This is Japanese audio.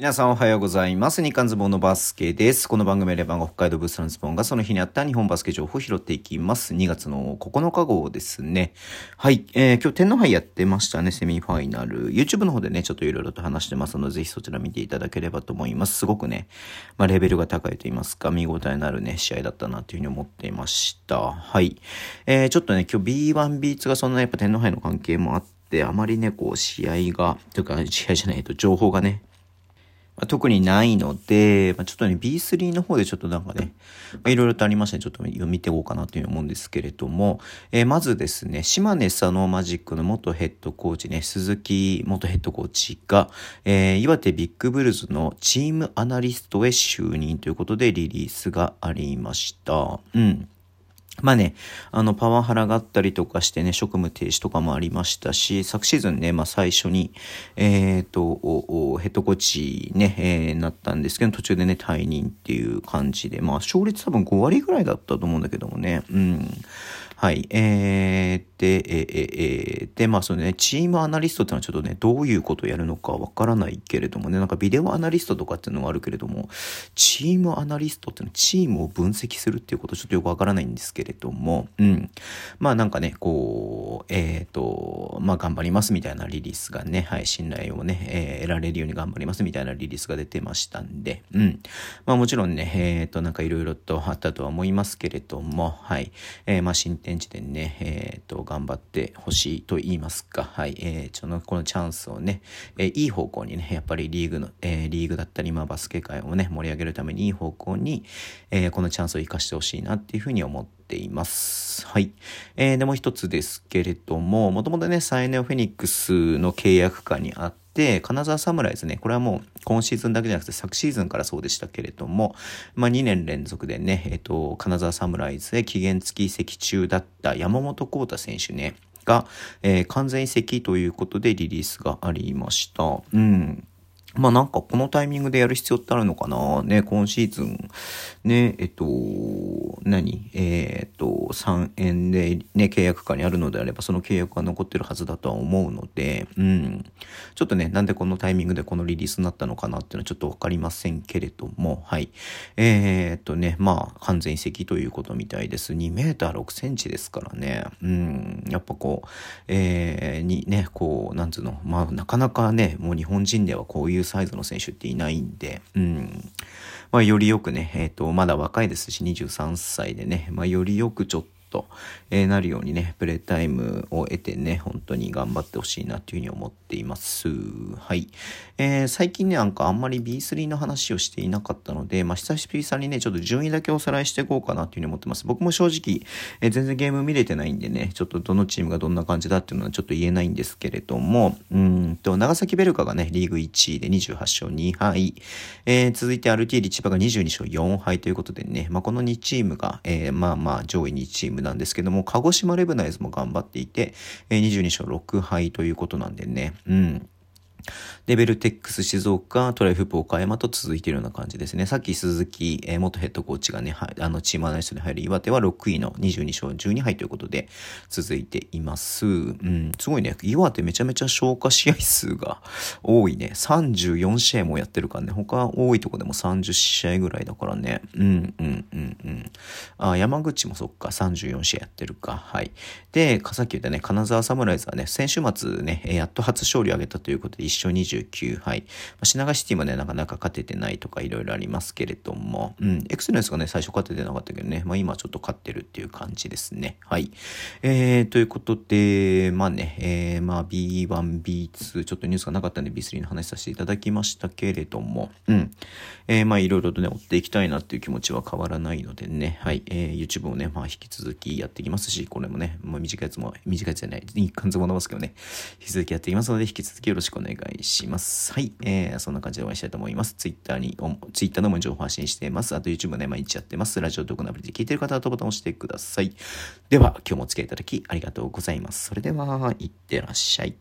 皆さんおはようございます。日刊ズボンのバスケです。この番組はレバンが北海道ブースのズボンがその日にあった日本バスケ情報を拾っていきます。2月の9日号ですね。はい。えー、今日天皇杯やってましたね。セミファイナル。YouTube の方でね、ちょっといろいろと話してますので、ぜひそちら見ていただければと思います。すごくね、まあレベルが高いと言いますか、見応えのあるね、試合だったなというふうに思っていました。はい。えー、ちょっとね、今日 B1、B2 がそんなやっぱ天皇杯の関係もあって、あまりね、こう、試合が、というか、試合じゃないと、情報がね、まあ、特にないので、まあ、ちょっとね、B3 の方でちょっとなんかね、いろいろとありましたね。ちょっと読みていこうかなというふうに思うんですけれども、えー、まずですね、島根佐野マジックの元ヘッドコーチね、鈴木元ヘッドコーチが、えー、岩手ビッグブルズのチームアナリストへ就任ということでリリースがありました。うん。まあね、あの、パワハラがあったりとかしてね、職務停止とかもありましたし、昨シーズンね、まあ最初に、えっ、ー、と、ヘッドコーチね、えー、なったんですけど、途中でね、退任っていう感じで、まあ勝率多分5割ぐらいだったと思うんだけどもね、うん。はい。えー、で、えー、えー、で、まあ、そのね、チームアナリストってのはちょっとね、どういうことをやるのかわからないけれどもね、なんかビデオアナリストとかっていうのがあるけれども、チームアナリストっていうのはチームを分析するっていうことちょっとよくわからないんですけれども、うん。まあ、なんかね、こう、えっ、ー、と、まあ、頑張りますみたいなリリースがね、はい、信頼をね、えー、得られるように頑張りますみたいなリリースが出てましたんで、うん。まあ、もちろんね、えっ、ー、と、なんかいろいろとあったとは思いますけれども、はい。えー、まあ、進展展地でね、えっ、と、頑張ってほしいと言いますか、はい、えー、ちょの、このチャンスをね、えー、いい方向にね、やっぱりリーグの、えー、リーグだったり、まあ、バスケ界をね、盛り上げるためにいい方向に、えー、このチャンスを生かしてほしいなっていうふうに思っています。はい。えー、でも一つですけれども、もともとね、サイネオフェニックスの契約下にあって、金沢サムライズね、これはもう今シーズンだけじゃなくて昨シーズンからそうでしたけれども、まあ2年連続でね、えっと、金沢サムライズで期限付き移籍中だった山本幸太選手ね、が、えー、完全移籍ということでリリースがありました。うん。まあなんかこのタイミングでやる必要ってあるのかなね、今シーズン、ね、えっと、何？えー、っと、3円でね、契約下にあるのであれば、その契約が残ってるはずだとは思うので、うん。ちょっとね、なんでこのタイミングでこのリリースになったのかなっていうのはちょっとわかりませんけれども、はい。えー、っとね、まあ、完全移籍ということみたいです。2メーター6センチですからね、うん。やっぱこう、えー、にね、こう、なんつうの、まあ、なかなかね、もう日本人ではこういうサイズの選手っていないんで、うん。まあ、よりよくね、えっ、と、まだ若いですし、23歳でね、まあ、よりよくちょっとと、えー、なるようにね、プレイタイムを得てね、本当に頑張ってほしいなというふうに思っています。はい。えー、最近ね、なんかあんまり B3 の話をしていなかったので、まあ、久しぶりさんにね、ちょっと順位だけおさらいしていこうかなというふうに思ってます。僕も正直、えー、全然ゲーム見れてないんでね、ちょっとどのチームがどんな感じだっていうのはちょっと言えないんですけれども、うんと、長崎ベルカがね、リーグ1位で28勝2敗、えー、続いて RT 千葉が22勝4敗ということでね、まあ、この2チームが、えー、まあまあ上位2チームなんですけども、鹿児島レブナイズも頑張っていて、22勝6敗ということなんでね、うん。レベルテックス静岡、トライフープ岡山と続いているような感じですね。さっき鈴木、えー、元ヘッドコーチがね、あの、チームアナリストに入る岩手は6位の22勝12敗ということで続いています。うん、すごいね。岩手めちゃめちゃ消化試合数が 多いね。34試合もやってるからね。他多いとこでも30試合ぐらいだからね。うん、うん、うん、あ、山口もそっか、34試合やってるか。はい。で、さっき言ったね、金沢サムライズはね、先週末ね、やっと初勝利を挙げたということで、1勝29敗。まあ、品川シティもね、なかなか勝ててないとかいろいろありますけれども、うん、エクセレンスがね、最初勝ててなかったけどね、まあ今ちょっと勝ってるっていう感じですね。はい。えー、ということで、まあね、えー、まあ B1、B2、ちょっとニュースがなかったんで B3 の話させていただきましたけれども、うん。えー、まあいろいろとね、追っていきたいなっていう気持ちは変わらないのでね、はい。えー、YouTube をね、まあ引き続きやっていきますし、これもね、まあ短いやつも、短いやつじゃない、日刊ズボン伸ばすけどね、引き続きやっていきますので、引き続きよろしくお願いします。はい。えー、そんな感じでお会いしたいと思います。Twitter に、Twitter のも情報発信しています。あと YouTube ね、毎日やってます。ラジオトークのアプリで聞いてる方はボタンを押してください。では、今日もお付き合いいただきありがとうございます。それでは、いってらっしゃい。